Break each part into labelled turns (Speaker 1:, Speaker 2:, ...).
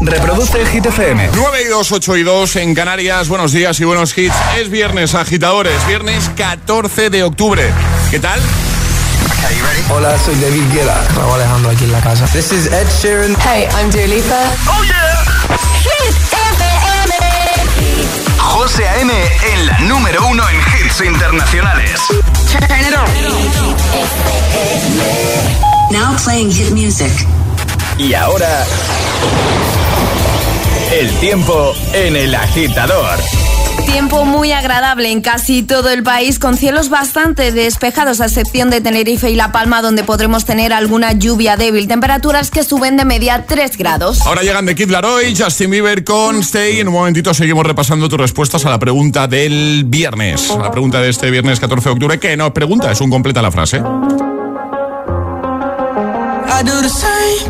Speaker 1: Reproduce el Hit FM.
Speaker 2: 9 y 2, 8 y 2 en Canarias. Buenos días y buenos hits. Es viernes, agitadores. Viernes 14 de octubre. ¿Qué tal?
Speaker 3: Hola, soy David Guetta.
Speaker 4: Raúl Alejandro aquí en la casa.
Speaker 3: This is Ed Sheeran.
Speaker 5: Hey, I'm Dua Lipa.
Speaker 1: ¡Oh, yeah!
Speaker 5: Hit FM.
Speaker 1: José A.M. en la número uno en hits internacionales.
Speaker 5: Turn it on.
Speaker 6: Now playing hit music.
Speaker 1: Y ahora... El tiempo en el agitador.
Speaker 7: Tiempo muy agradable en casi todo el país, con cielos bastante despejados, a excepción de Tenerife y La Palma, donde podremos tener alguna lluvia débil. Temperaturas que suben de media 3 grados.
Speaker 2: Ahora llegan de Kid Laroi, Justin Bieber con Stay. En un momentito seguimos repasando tus respuestas a la pregunta del viernes. A la pregunta de este viernes 14 de octubre, que no es pregunta, es un completa la frase.
Speaker 8: I do the same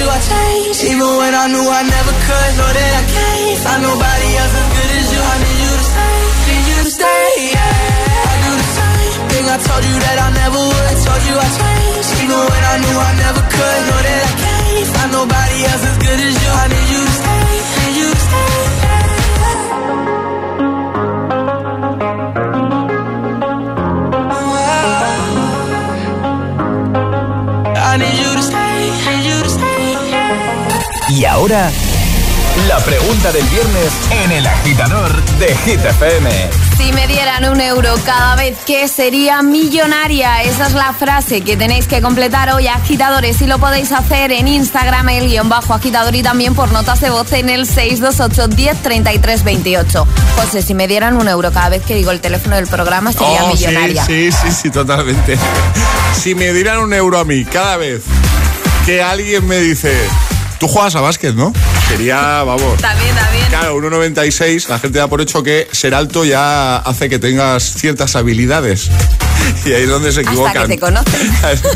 Speaker 8: You I when I knew I never could. Know that nobody else as good as you. I need you to stay, need you to stay. Yeah. I do the same thing I told you that I never would. Told you I changed, even when I knew I never could. Know that I can't find nobody else as good as you. I you
Speaker 1: Y ahora, la pregunta del viernes en el agitador de Hit FM.
Speaker 7: Si me dieran un euro cada vez que sería millonaria, esa es la frase que tenéis que completar hoy, agitadores, y lo podéis hacer en Instagram, el guion bajo agitador y también por notas de voz en el 628 10 33 28. José, si me dieran un euro cada vez que digo el teléfono del programa, sería
Speaker 2: Oh, sí,
Speaker 7: millonaria.
Speaker 2: Sí, sí, sí, totalmente. Si me dieran un euro a mí cada vez que alguien me dice, tú juegas a básquet, ¿no? Sería, vamos.
Speaker 7: También, también.
Speaker 2: Claro, 1,96, la gente da por hecho que ser alto ya hace que tengas ciertas habilidades. Y ahí es donde se equivocan.
Speaker 7: Hasta que te conocen.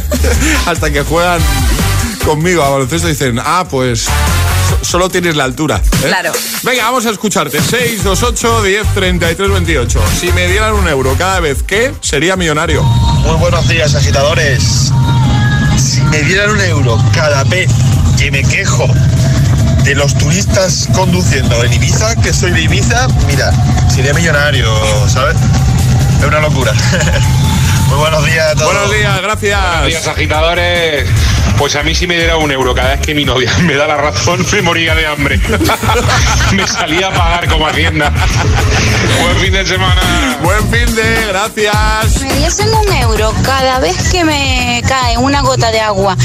Speaker 2: Hasta que juegan conmigo a baloncesto y dicen, ah, pues so- solo tienes la altura. ¿eh?
Speaker 7: Claro.
Speaker 2: Venga, vamos a escucharte. 628 10 33 28. Si me dieran un euro cada vez que, sería millonario.
Speaker 9: Muy buenos días, agitadores. Si me dieran un euro cada vez que me quejo de los turistas conduciendo en Ibiza, que soy de Ibiza, mira, sería millonario, ¿sabes? Es una locura. Muy buenos días a todos.
Speaker 2: Buenos días, gracias.
Speaker 10: Buenos días, agitadores. Pues a mí si me diera un euro cada vez que mi novia me da la razón, me moría de hambre. me salía a pagar como Hacienda. Buen fin de semana.
Speaker 2: Buen fin de, gracias.
Speaker 11: Me diesen un euro cada vez que me cae una gota de agua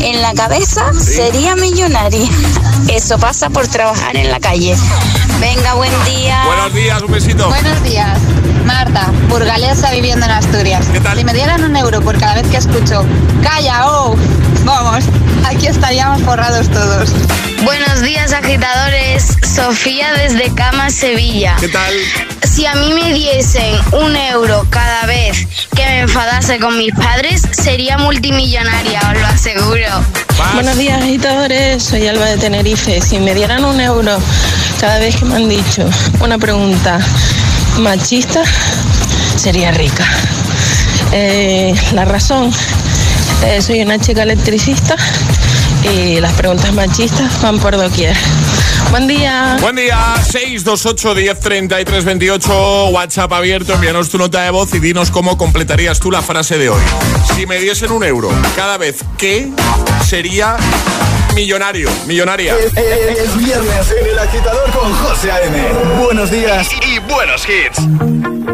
Speaker 11: en la cabeza, sería millonaria. Eso pasa por trabajar en la calle. Venga, buen día.
Speaker 2: Buenos días, un besito.
Speaker 12: Buenos días, Marta, burgalesa viviendo en Asturias.
Speaker 2: ¿Qué tal?
Speaker 12: Si me dieran un euro por cada vez que escucho, calla, oh, vamos,
Speaker 13: aquí estaríamos forrados todos.
Speaker 11: Buenos días, agitadores. Sofía desde Cama, Sevilla.
Speaker 2: ¿Qué tal?
Speaker 11: Si a mí me diesen un euro cada vez que me enfadase con mis padres, sería multimillonaria, os lo aseguro.
Speaker 4: Buenos días, agitadores. Soy Alba de Tenerife. Si me dieran un euro cada vez que me han dicho una pregunta machista, sería rica. Eh, la razón, eh, soy una chica electricista y las preguntas machistas van por doquier. Buen día.
Speaker 2: Buen día, 628 10 33 28, WhatsApp abierto, envíanos tu nota de voz y dinos cómo completarías tú la frase de hoy. Si me diesen un euro cada vez que sería millonario, millonaria.
Speaker 14: Es, es- es viernes en el agitador con José A.M. Buenos días y, y buenos hits.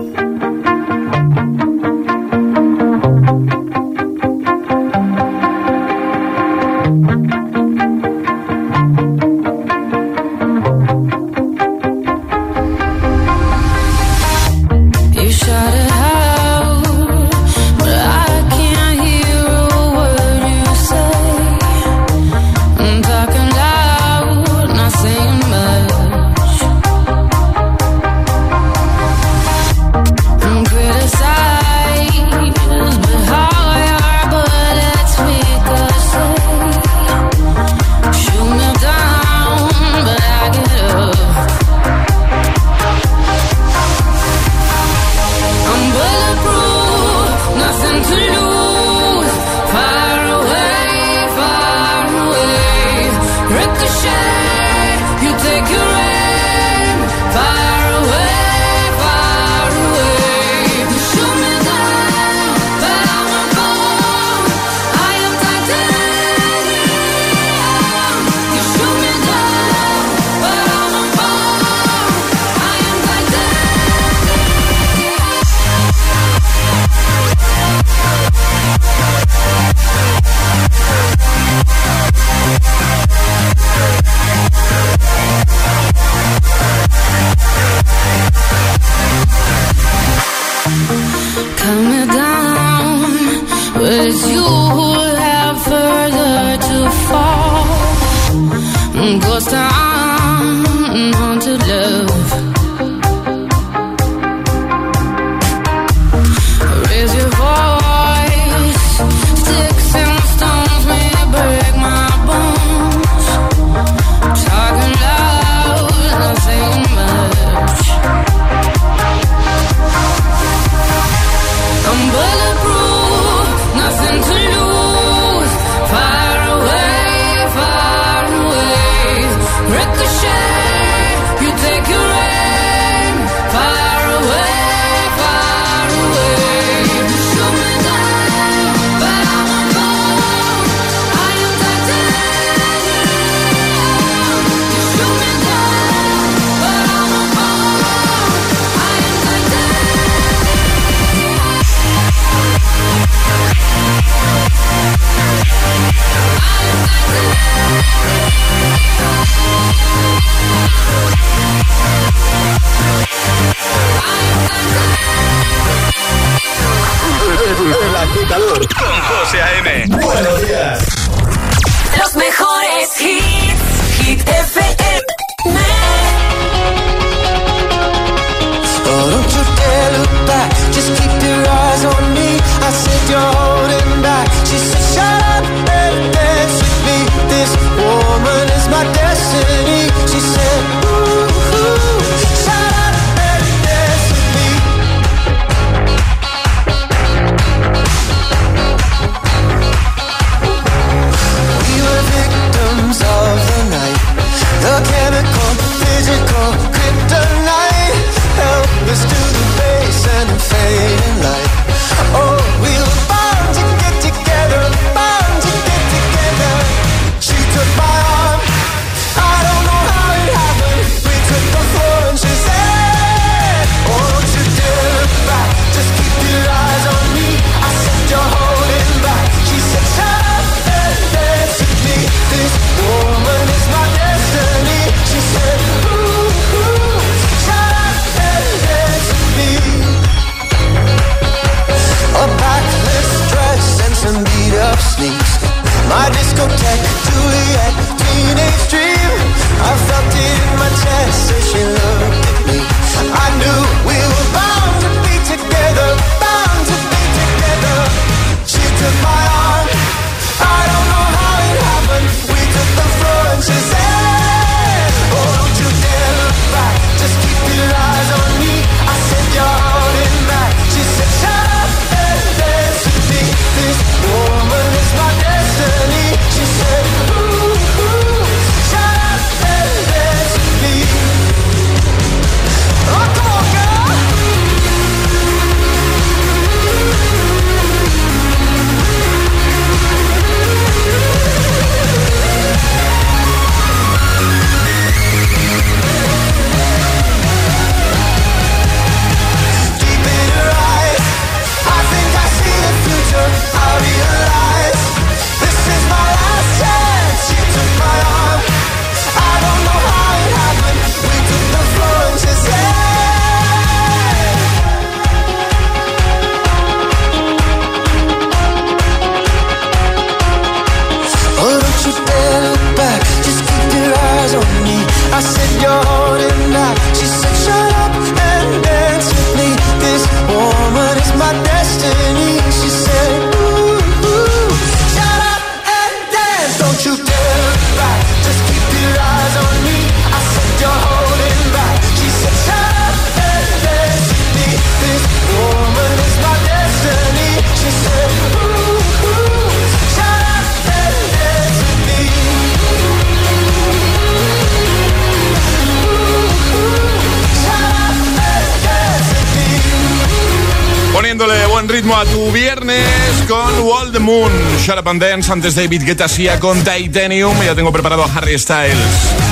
Speaker 2: Buen ritmo a tu viernes con Wall the Moon. Shut Up and Dance, antes David Guetta Sia con Titanium. Ya tengo preparado a Harry Styles.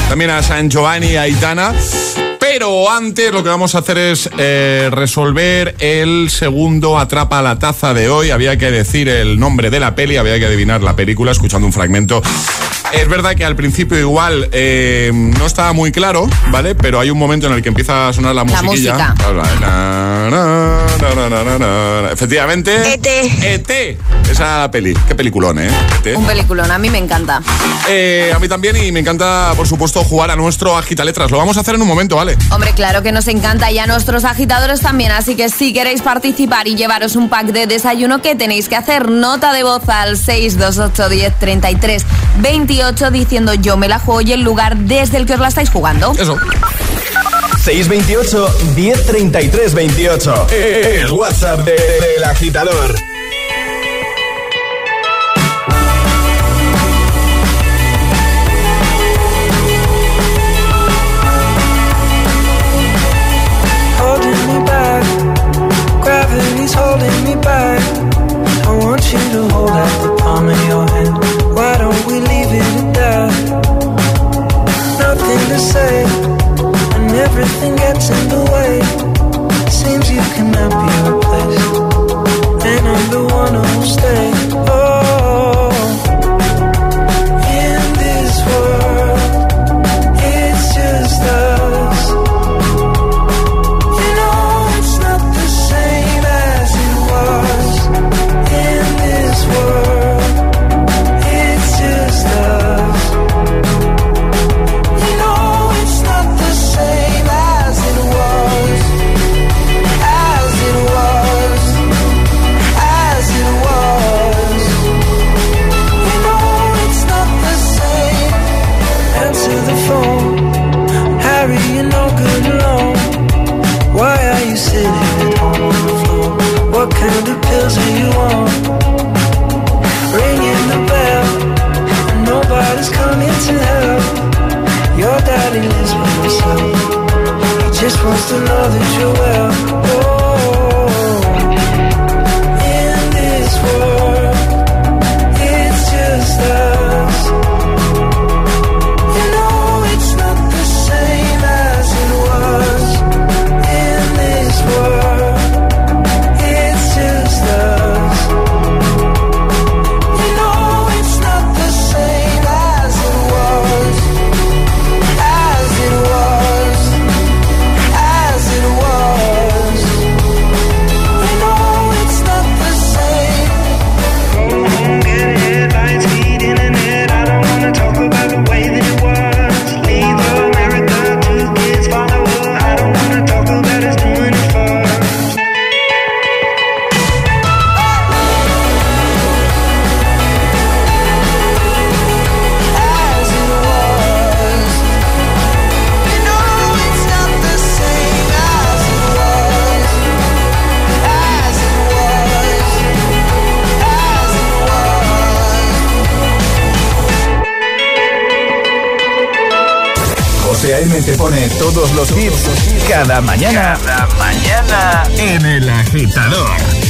Speaker 2: También a San Giovanni a Aitana. Pero antes lo que vamos a hacer es eh, resolver el segundo Atrapa la Taza de hoy. Había que decir el nombre de la peli, había que adivinar la película escuchando un fragmento. Es verdad que al principio igual eh, no estaba muy claro, ¿vale? Pero hay un momento en el que empieza a sonar la,
Speaker 7: La
Speaker 2: musiquilla.
Speaker 7: música.
Speaker 2: Efectivamente.
Speaker 7: E
Speaker 2: ET. Esa peli. Qué peliculón, ¿eh? ET.
Speaker 7: Un peliculón, a mí me encanta.
Speaker 2: Eh, a mí también y me encanta, por supuesto, jugar a nuestro agita letras. Lo vamos a hacer en un momento, ¿vale?
Speaker 7: Hombre, claro que nos encanta y a nuestros agitadores también, así que si queréis participar y llevaros un pack de desayuno, ¿qué tenéis que hacer? Nota de voz al 628 10 33 28 diciendo yo me la juego y el lugar desde el que os la estáis jugando.
Speaker 2: Eso.
Speaker 1: 628 1033 28. El WhatsApp de- del agitador.
Speaker 8: holding me back. Gravity's holding me back. I want you to hold out the palm of your hand. We leave it at that? Nothing to say, and everything gets in the way. Seems you cannot be replaced, and I'm the one who'll stay.
Speaker 1: A.M. te pone todos los hits cada mañana. Cada mañana en el agitador.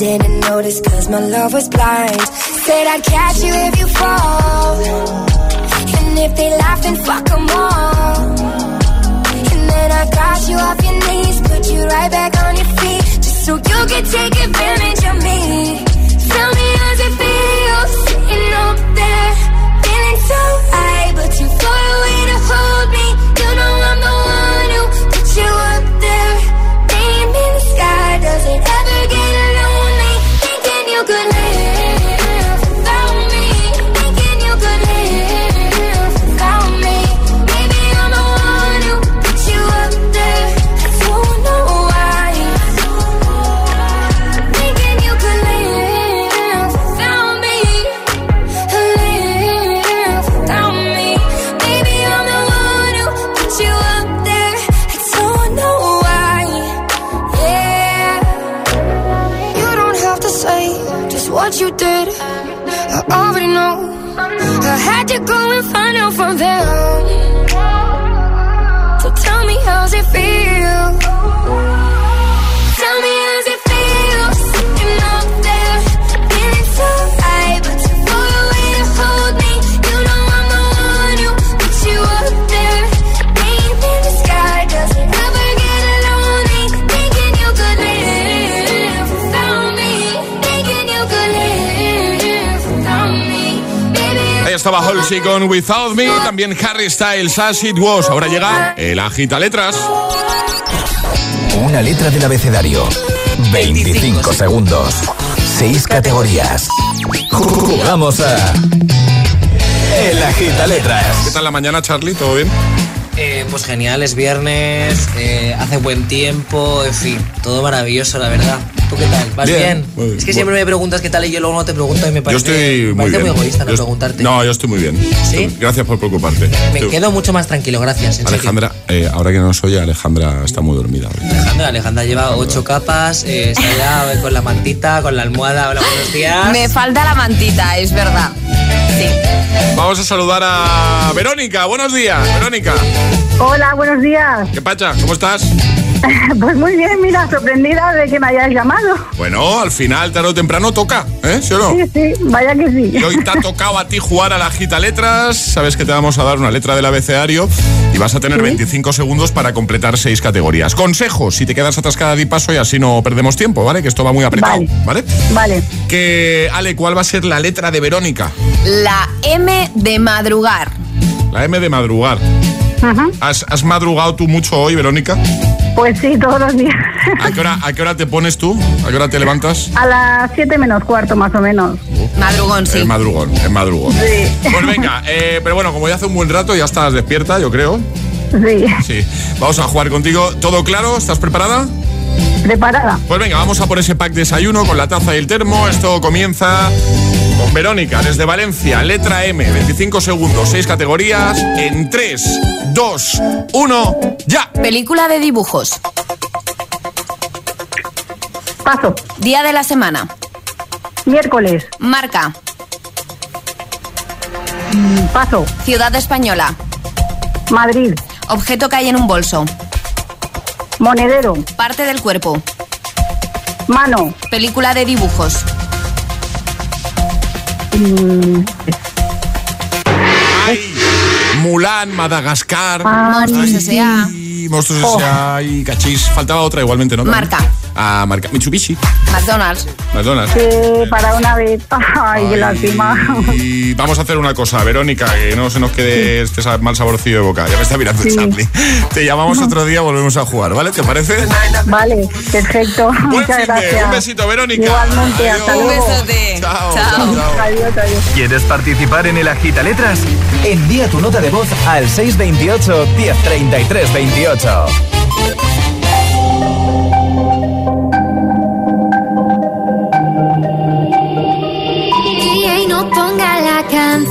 Speaker 15: Didn't notice cause my love was blind. Said I'd catch you if you fall. And if they laugh, then fuck them all. And then I got you off your knees, put you right back on your feet. Just so you could take advantage of me. Tell me how's it feel sitting up there, feeling so high, but too far away to hold me. You know I'm the one who put you up there, name in the sky. Does it
Speaker 2: Halsey con Without Me, también Harry Styles, As It Was. Ahora llega el agita letras.
Speaker 1: Una letra del abecedario. 25 segundos. 6 categorías. Jugamos a. El agita letras.
Speaker 2: ¿Qué tal la mañana, Charlie? ¿Todo bien?
Speaker 16: Eh, pues genial, es viernes, eh, hace buen tiempo, en fin, todo maravilloso, la verdad. ¿Tú qué tal? ¿Vas
Speaker 2: Bien,
Speaker 16: bien?
Speaker 2: muy bien.
Speaker 16: es que siempre me preguntas qué tal y yo luego no te pregunto y me
Speaker 2: Yo
Speaker 16: parece,
Speaker 2: estoy
Speaker 16: me
Speaker 2: muy
Speaker 16: parece
Speaker 2: bien.
Speaker 16: muy egoísta no
Speaker 2: Yo
Speaker 16: preguntarte.
Speaker 2: No, yo estoy muy bien. Estoy- Gracias por preocuparte.
Speaker 16: me
Speaker 2: Estoy-
Speaker 16: quedo mucho más tranquilo, gracias.
Speaker 2: Alejandra, eh, ahora que no nos oye, Alejandra está muy dormida. hoy.
Speaker 16: Alejandra, Alejandra lleva ocho capas, eh, está ya con la mantita, con la almohada. Hola, buenos días.
Speaker 7: Me falta la mantita, es verdad. Sí.
Speaker 2: Vamos a saludar a Verónica. Buenos días, Verónica.
Speaker 12: Hola, buenos días.
Speaker 2: ¿Qué pacha? ¿Cómo estás?
Speaker 12: Pues muy bien, mira, sorprendida de que me hayas llamado.
Speaker 2: Bueno, al final, tarde o temprano, toca, ¿eh? ¿Sí o no?
Speaker 12: Sí, sí, vaya que sí.
Speaker 2: Y hoy te ha tocado a ti jugar a la gita letras. Sabes que te vamos a dar una letra del abecedario y vas a tener 25 segundos para completar seis categorías. Consejos, si te quedas atascada di paso y así no perdemos tiempo, ¿vale? Que esto va muy apretado, ¿vale?
Speaker 12: Vale.
Speaker 2: Que, Ale, ¿cuál va a ser la letra de Verónica?
Speaker 7: La M de madrugar.
Speaker 2: La M de madrugar. ¿Has, has madrugado tú mucho hoy, Verónica?
Speaker 12: Pues sí, todos los días.
Speaker 2: ¿A qué, hora, ¿A qué hora te pones tú? ¿A qué hora te levantas?
Speaker 12: A las 7 menos cuarto, más o menos.
Speaker 7: Madrugón,
Speaker 2: Es madrugón, es madrugón.
Speaker 12: Sí.
Speaker 2: Pues venga, eh, pero bueno, como ya hace un buen rato, ya estás despierta, yo creo.
Speaker 12: Sí.
Speaker 2: Sí. Vamos a jugar contigo. ¿Todo claro? ¿Estás preparada?
Speaker 12: Preparada.
Speaker 2: Pues venga, vamos a por ese pack desayuno con la taza y el termo. Esto comienza con Verónica, desde Valencia. Letra M, 25 segundos, 6 categorías. En 3, 2, 1, ya.
Speaker 7: Película de dibujos.
Speaker 12: Paso.
Speaker 7: Día de la semana.
Speaker 12: Miércoles.
Speaker 7: Marca.
Speaker 12: Mm, Paso.
Speaker 7: Ciudad española.
Speaker 12: Madrid.
Speaker 7: Objeto que hay en un bolso.
Speaker 12: Monedero.
Speaker 7: Parte del cuerpo.
Speaker 12: Mano.
Speaker 7: Película de dibujos.
Speaker 12: Mm,
Speaker 2: Mulan, Madagascar.
Speaker 7: Monstruos S.A.
Speaker 2: Y Monstruos S.A. y Cachis. Faltaba otra igualmente, ¿no?
Speaker 7: Marca.
Speaker 2: Ah, marca. Mitsubishi.
Speaker 7: McDonald's.
Speaker 2: McDonald's.
Speaker 12: Sí, para una vez. Ay, qué lástima.
Speaker 2: Y vamos a hacer una cosa, Verónica, que no se nos quede este mal saborcillo de boca. Ya me está mirando
Speaker 12: Sí.
Speaker 2: Charlie. Te llamamos otro día, volvemos a jugar, ¿vale? ¿Te parece?
Speaker 12: Vale, perfecto. Muchas
Speaker 2: fin de-
Speaker 12: gracias.
Speaker 2: un besito, Verónica.
Speaker 12: Igualmente, hasta luego.
Speaker 7: Un besote.
Speaker 2: Chao,
Speaker 7: Chao.
Speaker 2: chao, chao.
Speaker 12: Adiós, adiós.
Speaker 1: ¿Quieres participar en el agita letras? Envía tu nota de voz al 628 1033 28.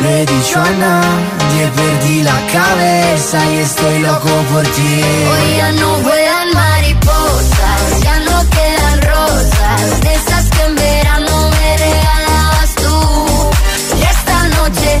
Speaker 17: lo he dicho a nadie Perdí la cabeza y estoy loco por ti. Hoy ya no vuelan mariposas, ya no quedan rosas De esas que en verano me regalabas tú. Y esta noche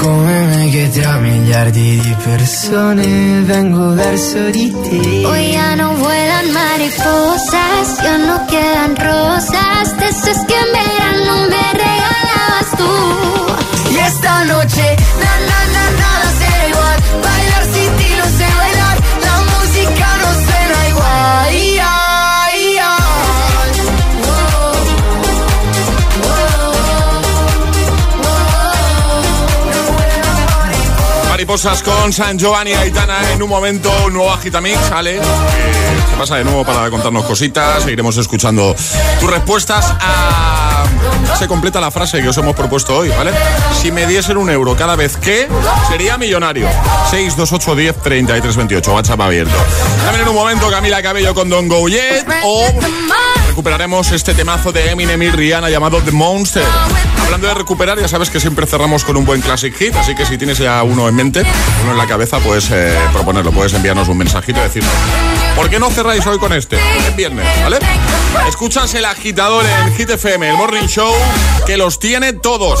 Speaker 8: Come me che tra miliardi di persone vengo verso di te.
Speaker 17: Hoy ya no vuelan mariposas, ya no quedan rosas,
Speaker 2: Mariposas con San Giovanni Aitana en un momento, un nuevo Agitamix. Eh, se pasa de nuevo para contarnos cositas, seguiremos escuchando tus respuestas a... Se completa la frase que os hemos propuesto hoy, ¿vale? Si me diesen un euro cada vez que, sería millonario. 628 10 33 28, WhatsApp abierto. También en un momento Camila Cabello con Don Go Yet o recuperaremos este temazo de Eminem y Rihanna llamado The Monster. Hablando de recuperar, ya sabes que siempre cerramos con un buen classic hit, así que si tienes ya uno en mente, uno en la cabeza, puedes eh, proponerlo, puedes enviarnos un mensajito y decirnos, ¿por qué no cerráis hoy con este? Es viernes, ¿vale? Escuchas el agitador en Hit FM, el Morning Show, que los tiene todos.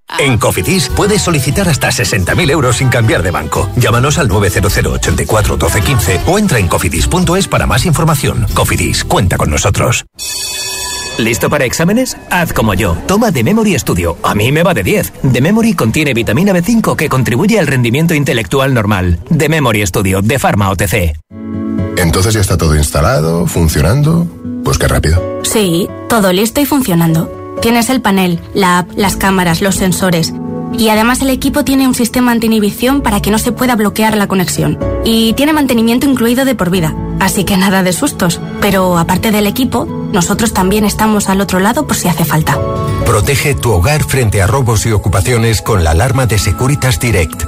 Speaker 18: En Cofidis puedes solicitar hasta 60.000 euros sin cambiar de banco. Llámanos al 900 84 12 15 o entra en cofidis.es para más información. Cofidis, cuenta con nosotros.
Speaker 19: ¿Listo para exámenes? Haz como yo. Toma The Memory Studio. A mí me va de 10. The Memory contiene vitamina B5 que contribuye al rendimiento intelectual normal. The Memory Studio de Pharma OTC.
Speaker 20: Entonces ya está todo instalado, funcionando. Pues qué rápido.
Speaker 21: Sí, todo listo y funcionando. Tienes el panel, la app, las cámaras, los sensores. Y además el equipo tiene un sistema anti-inhibición para que no se pueda bloquear la conexión. Y tiene mantenimiento incluido de por vida. Así que nada de sustos. Pero aparte del equipo, nosotros también estamos al otro lado por si hace falta.
Speaker 18: Protege tu hogar frente a robos y ocupaciones con la alarma de Securitas Direct.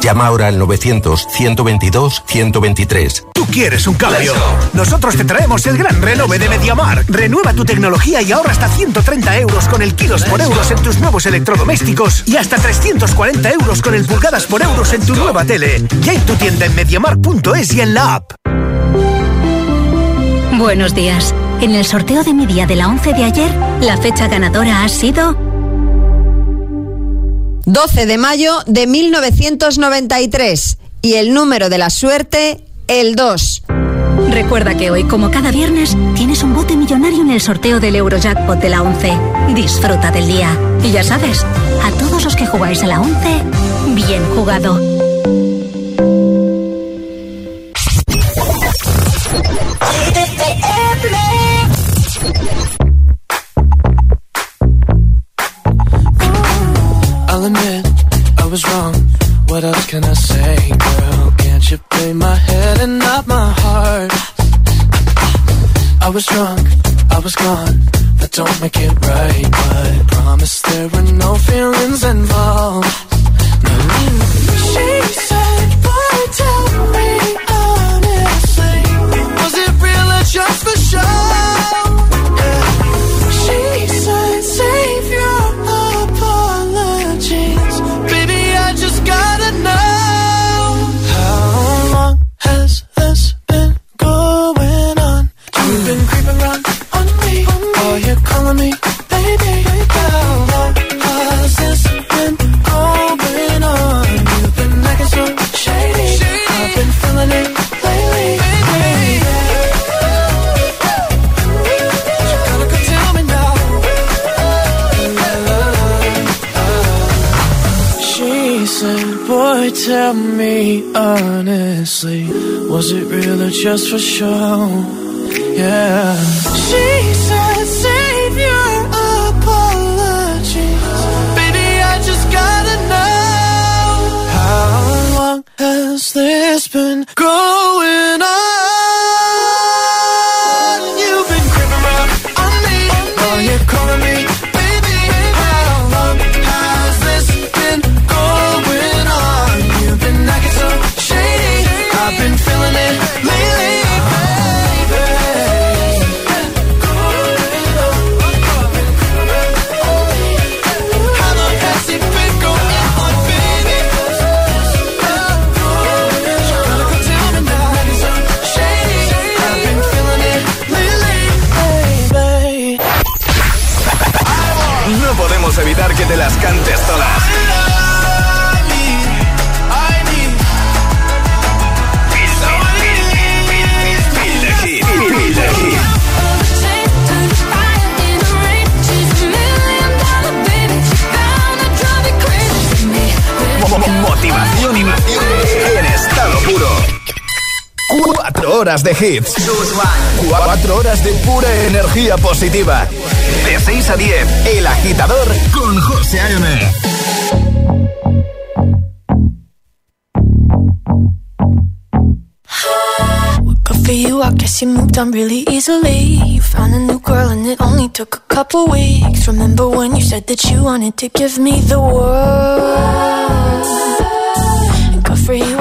Speaker 18: Llama ahora al 900-122-123.
Speaker 22: Tú quieres un cambio. Nosotros te traemos el gran renove de Mediamar. Renueva tu tecnología y ahorra hasta 130 euros con el kilos por euros en tus nuevos electrodomésticos y hasta 340 euros con el pulgadas por euros en tu nueva tele. Ya en tu tienda en mediamar.es y en la app.
Speaker 23: Buenos días. En el sorteo de mi día de la 11 de ayer, la fecha ganadora ha sido
Speaker 24: 12 de mayo de 1993 y el número de la suerte, el 2.
Speaker 23: Recuerda que hoy, como cada viernes, tienes un bote millonario en el sorteo del Eurojackpot de la 11. Disfruta del día. Y ya sabes, a todos los que jugáis a la 11, bien jugado.
Speaker 8: Was drunk, I was gone. That don't make it right, but promise there were no feelings involved. Honestly, was it real or just for show? Yeah. She said, save your apologies. Baby, I just gotta know. How long has this
Speaker 1: horas de hits. Cuatro horas de pura energía positiva. De 6 a 10, El Agitador con José A.M.
Speaker 25: For you, I guess you moved on really easily. You found a new girl and it only took a couple weeks. Remember when you said that you wanted to give me the world?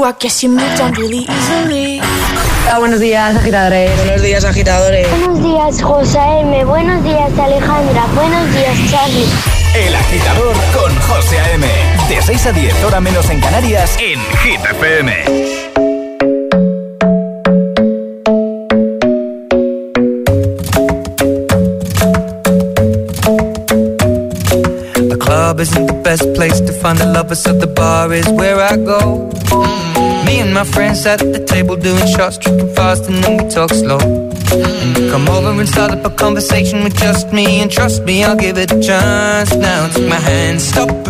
Speaker 25: you, I guess you moved on really easily.
Speaker 26: Hola, buenos días, agitadores.
Speaker 27: Buenos días, agitadores.
Speaker 28: Buenos días, José M. Buenos días, Alejandra. Buenos días, Charlie.
Speaker 1: El agitador con José A.M. De 6 a 10, hora menos en Canarias, en Hit FM.
Speaker 8: club isn't the best place to find the lovers, so the bar is where I go. Me and my friends at the table doing shots, tripping fast, and then we talk slow. Come over and start up a conversation with just me, and trust me, I'll give it a chance. Now take my hand, stop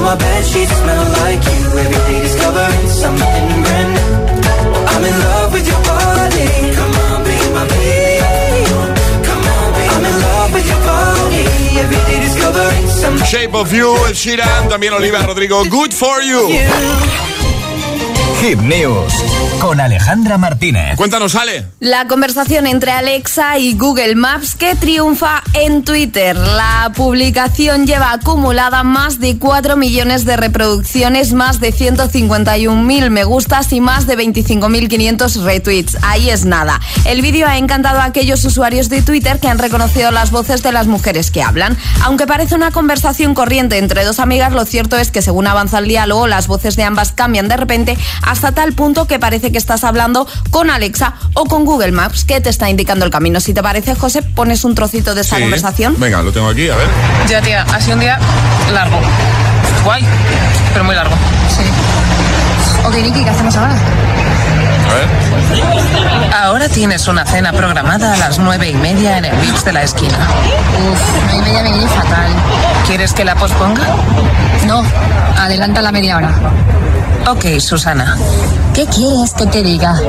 Speaker 8: Now my bed sheets smell like you. Every day discovering something brand new. I'm in love with your body. Come on, be my baby.
Speaker 2: Shape of You, el Sheeran, también Olivia Rodrigo, Good for You.
Speaker 1: Hit News con Alejandra Martínez.
Speaker 2: Cuéntanos, Ale.
Speaker 7: La conversación entre Alexa y Google Maps que triunfa en Twitter. La publicación lleva acumulada más de 4 millones de reproducciones, más de 151.000 me gustas y más de 25.500 retweets. Ahí es nada. El vídeo ha encantado a aquellos usuarios de Twitter que han reconocido las voces de las mujeres que hablan. Aunque parece una conversación corriente entre dos amigas, lo cierto es que según avanza el diálogo, las voces de ambas cambian de repente hasta tal punto que parece que estás hablando con Alexa o con Google Maps, que te está indicando el camino. Si te parece, José, pones un trocito de esta
Speaker 2: Sí.
Speaker 7: conversación.
Speaker 2: Venga, lo tengo aquí, a ver.
Speaker 27: Ya, tía, ha sido un día largo. Guay, pero muy largo. Sí. Ok, Niki, ¿qué hacemos ahora?
Speaker 2: A ver.
Speaker 27: Ahora tienes una cena programada a las nueve y media en el Vips de la esquina.
Speaker 26: Uf, nueve y media me viene fatal.
Speaker 27: ¿Quieres que la posponga?
Speaker 26: No, adelanta la media hora.
Speaker 27: Ok, Susana.
Speaker 26: ¿Qué quieres que te diga?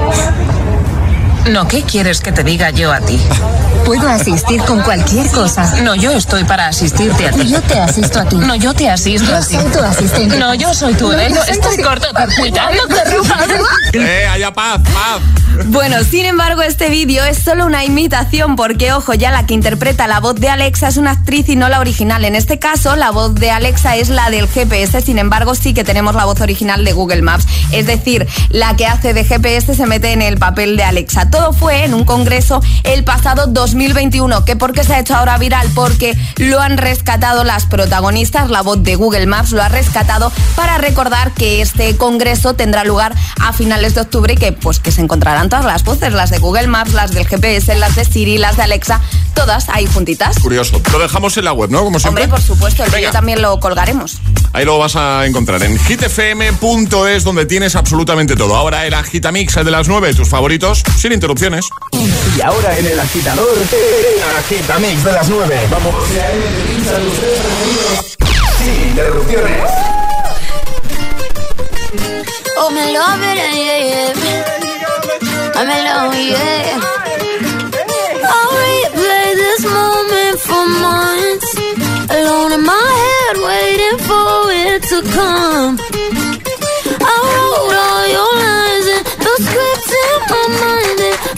Speaker 27: No, ¿qué quieres que te diga yo a ti?
Speaker 26: Puedo asistir con cualquier cosa.
Speaker 27: No, yo estoy para asistirte a ti.
Speaker 26: Yo te asisto a ti.
Speaker 27: No, yo te asisto
Speaker 26: Yo
Speaker 27: a ti.
Speaker 26: soy tu asistente.
Speaker 27: No, yo soy tu
Speaker 26: No,
Speaker 27: Estás
Speaker 26: tu-
Speaker 27: cortocircuitando.
Speaker 2: Eh, haya paz, paz.
Speaker 7: Bueno, sin embargo, este vídeo es solo una imitación porque, ojo, ya la que interpreta la voz de Alexa es una actriz y no la original. En este caso, la voz de Alexa es la del GPS, sin embargo, sí que tenemos la voz original de Google Maps. Es decir, la que hace de GPS se mete en el papel de Alexa. Todo fue en un congreso el pasado 2000 2021. ¿Que por qué se ha hecho ahora viral? Porque lo han rescatado las protagonistas, la voz de Google Maps lo ha rescatado para recordar que este congreso tendrá lugar a finales de octubre y que pues que se encontrarán todas las voces, las de Google Maps, las del GPS, las de Siri, las de Alexa, todas ahí juntitas.
Speaker 2: Curioso. Lo dejamos en la web, ¿no? Como siempre.
Speaker 7: Hombre, por supuesto, el vídeo también lo colgaremos.
Speaker 2: Ahí lo vas a encontrar en hitfm.es donde tienes absolutamente todo. Ahora el Agitamix de las 9, tus favoritos, sin interrupciones.
Speaker 1: Y ahora en el agitador, el Agitamix de las 9. Vamos. Sin interrupciones.
Speaker 17: Oh, me love it, yeah, yeah. I'm in love, yeah. I'll replay this moment for months. Alone in my head, waiting for it to come. I wrote all your lines and the scripts in my mind,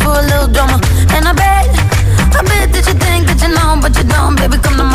Speaker 17: for a little drama. And I bet, I bet that you think that you know, but you don't, baby, come to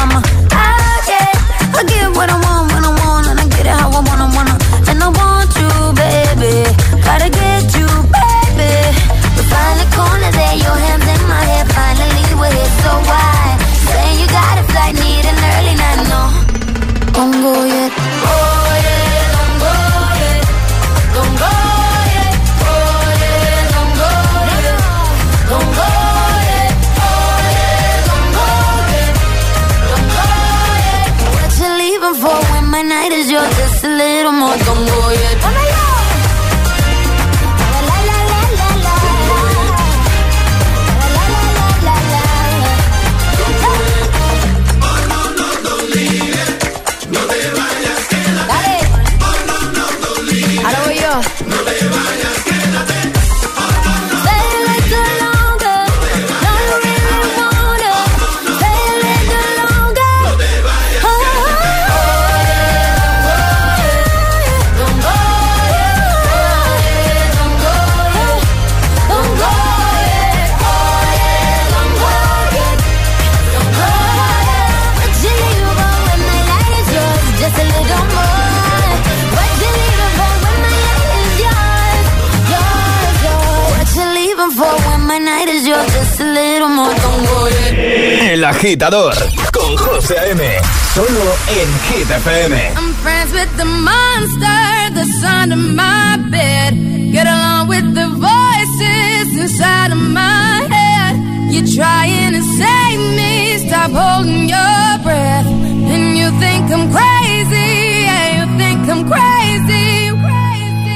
Speaker 1: agitador con José A.M. Solo en Hit FM.
Speaker 17: I'm friends with the monster that's under my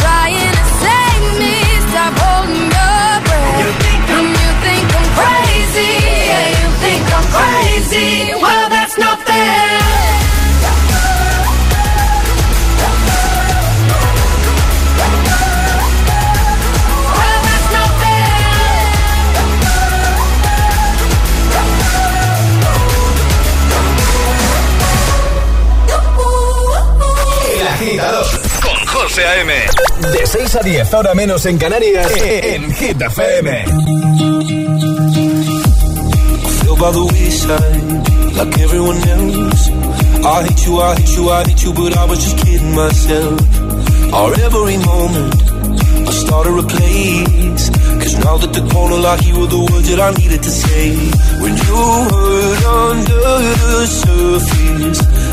Speaker 14: trying to save me, stop holding your breath. You think I'm, you think I'm crazy? Yeah, you think I'm crazy. Well, that's not fair.
Speaker 1: A.M. De 6 a 10, ahora menos en Canarias, en Hit FM.
Speaker 29: feel by the wayside like everyone else. I hate you, I hate you, I hate you, but I was just kidding myself. Our every moment, I started a place. Cause now that the corner lock, you were the words that I needed to say. When you hurt under the surface,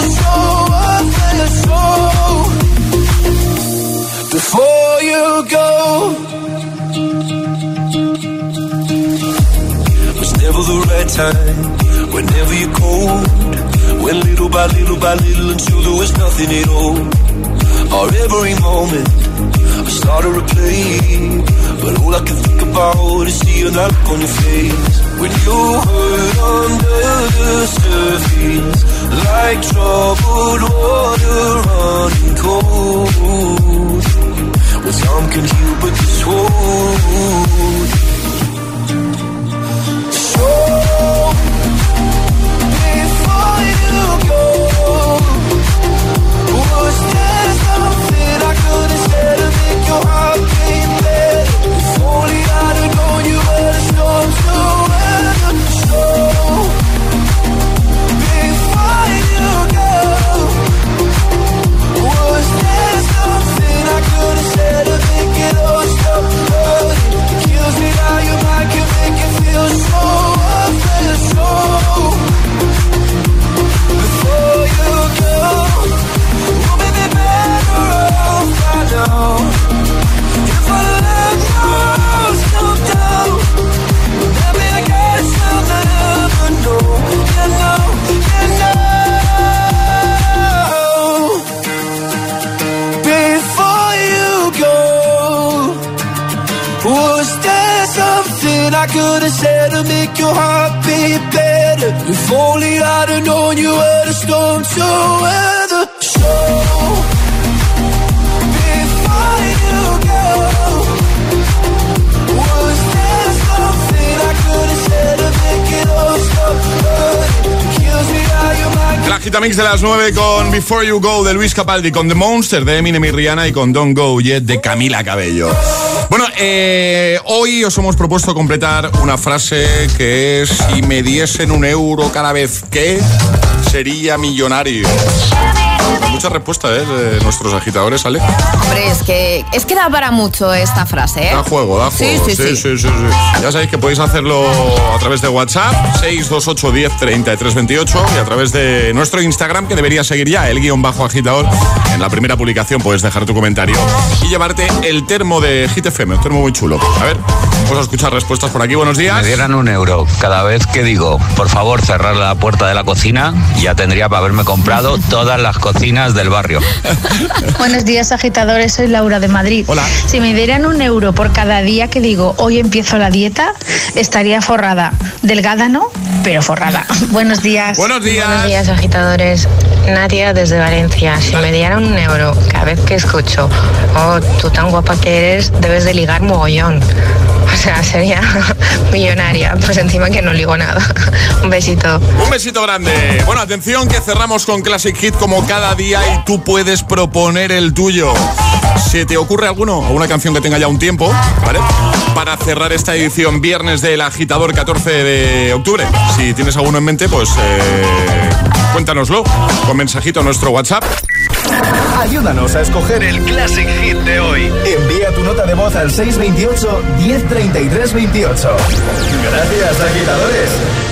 Speaker 29: So, before you go. was never the right time. Whenever you're little by little by little until there was nothing at all. Every moment, I started but all I can think about is seeing that look on your face when you hurt under the surface, like troubled water running cold. Well, time can heal, but this won't.
Speaker 2: de las 9 con Before You Go de Luis Capaldi, con The Monster de Eminem y Rihanna y con Don't Go Yet de Camila Cabello. Bueno, eh, hoy os hemos propuesto completar una frase que es si me diesen un euro cada vez que sería millonario. Mucha respuesta ¿eh? de nuestros agitadores, ¿sale?
Speaker 7: Hombre, es que, es que da para mucho esta frase, ¿eh?
Speaker 2: Da juego, da juego.
Speaker 7: Sí, sí, sí.
Speaker 2: Ya sabéis que podéis hacerlo a través de WhatsApp, 628 10 33 28, y a través de nuestro Instagram, que debería seguir ya, el guion bajo agitador. En la primera publicación puedes dejar tu comentario y llevarte el termo de Hit FM, un termo muy chulo. A ver, vamos a escuchar respuestas por aquí. Buenos días.
Speaker 30: Me dieran un euro cada vez que digo, por favor, cerrar la puerta de la cocina, ya tendría para haberme comprado todas las del barrio.
Speaker 31: Buenos días, agitadores. Soy Laura de Madrid.
Speaker 2: Hola.
Speaker 31: Si me dieran un euro por cada día que digo, hoy empiezo la dieta, estaría forrada. Delgada no, pero forrada. Buenos días.
Speaker 2: Buenos días.
Speaker 32: Buenos días, agitadores. Nadia desde Valencia. Si me dieran un euro cada vez que escucho, oh, tú tan guapa que eres, debes de ligar mogollón. O sea, sería millonaria. Pues encima que no ligo nada. Un besito.
Speaker 2: Un besito grande. Bueno, atención que cerramos con Classic Hit como cada día y tú puedes proponer el tuyo. ¿Se te ocurre alguno o una canción que tenga ya un tiempo, ¿vale? Para cerrar esta edición viernes del agitador 14 de octubre. Si tienes alguno en mente, pues eh, cuéntanoslo con mensajito a nuestro WhatsApp.
Speaker 1: Ayúdanos a escoger el Classic Hit de hoy. Envía tu nota de voz al 628 1033 28. Gracias, agitadores.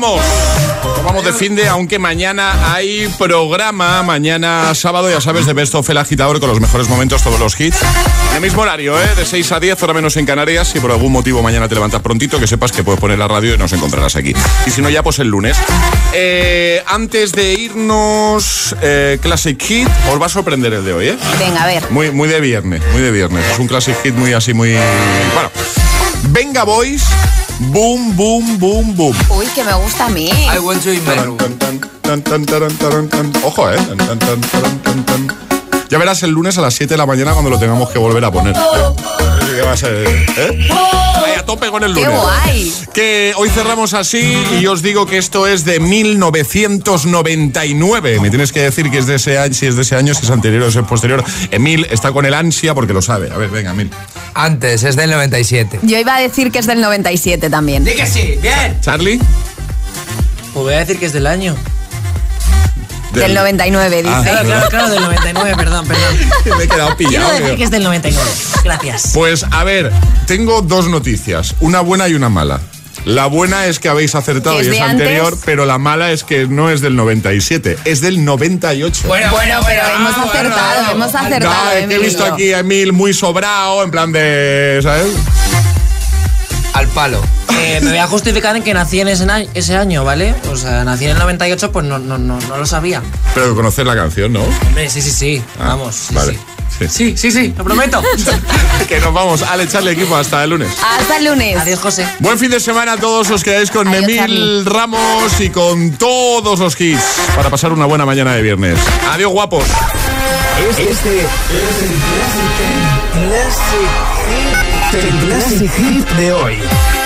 Speaker 17: vamos.
Speaker 2: Nos vamos de fin de, aunque mañana hay programa. Mañana sábado, ya sabes, de Best of El Agitador con los mejores momentos, todos los hits. En el mismo horario, ¿eh? De 6 a 10, hora menos en Canarias. Si por algún motivo mañana te levantas prontito, que sepas que puedes poner la radio y nos encontrarás aquí. Y si no, ya pues el lunes. Eh, antes de irnos, eh, Classic Hit, os va a sorprender el de hoy, ¿eh?
Speaker 7: Venga, a ver.
Speaker 2: Muy, muy de viernes, muy de viernes. Es un Classic Hit muy así, muy... Bueno, Venga Boys, boom, boom, boom, boom.
Speaker 7: Uy, que me gusta a mí.
Speaker 2: want to Tan, tan, taran, taran, tan. Ojo, eh. Tan, tan, tan, taran, tan, tan. Ya verás el lunes a las 7 de la mañana cuando lo tengamos que volver a poner. Que va a ser, ¿eh? Ahí a tope con el
Speaker 7: ¡Qué
Speaker 2: lunes.
Speaker 7: guay!
Speaker 2: Que hoy cerramos así y os digo que esto es de 1999. Me tienes que decir que es de ese año, si es de ese año, si es anterior o si es posterior. Emil está con el ansia porque lo sabe. A ver, venga, Emil.
Speaker 33: Antes, es del 97.
Speaker 7: Yo iba a decir que es del 97 también.
Speaker 33: que sí, bien.
Speaker 2: ¿Charlie?
Speaker 33: Pues voy a decir que es del año.
Speaker 7: Del 99, dice.
Speaker 2: Ah,
Speaker 33: Claro, claro, claro, del 99, perdón, perdón.
Speaker 2: Me he quedado
Speaker 33: Quiero
Speaker 2: pillado.
Speaker 33: decir
Speaker 2: tío.
Speaker 33: que es del 99. Gracias.
Speaker 2: Pues a ver, tengo dos noticias, una buena y una mala. La buena es que habéis acertado
Speaker 7: ¿Es
Speaker 2: y es anterior,
Speaker 7: antes?
Speaker 2: pero la mala es que no es del 97, es del 98.
Speaker 7: Bueno, pero hemos acertado, hemos acertado.
Speaker 2: No, es que he visto aquí a Emil muy sobrado, en plan de, ¿sabes?
Speaker 33: Al palo. Eh, me voy a justificar en que nací en ese, año, ¿vale? O sea, nací en el 98, pues no, no, no, no lo sabía.
Speaker 2: Pero conocer la canción, ¿no?
Speaker 33: Hombre, sí, sí, sí.
Speaker 2: Ah,
Speaker 33: Vamos. sí,
Speaker 2: vale.
Speaker 33: sí. Sí, sí, sí, lo prometo.
Speaker 2: que nos vamos al echarle equipo hasta el lunes.
Speaker 7: Hasta el lunes.
Speaker 33: Adiós, José.
Speaker 2: Buen fin de semana a todos, os quedáis con
Speaker 7: Adiós,
Speaker 2: Emil
Speaker 7: Charlie.
Speaker 2: Ramos y con todos los hits para pasar una buena mañana de viernes. Adiós, guapos.
Speaker 1: Este es el Classic
Speaker 15: El Classic Hit de hoy.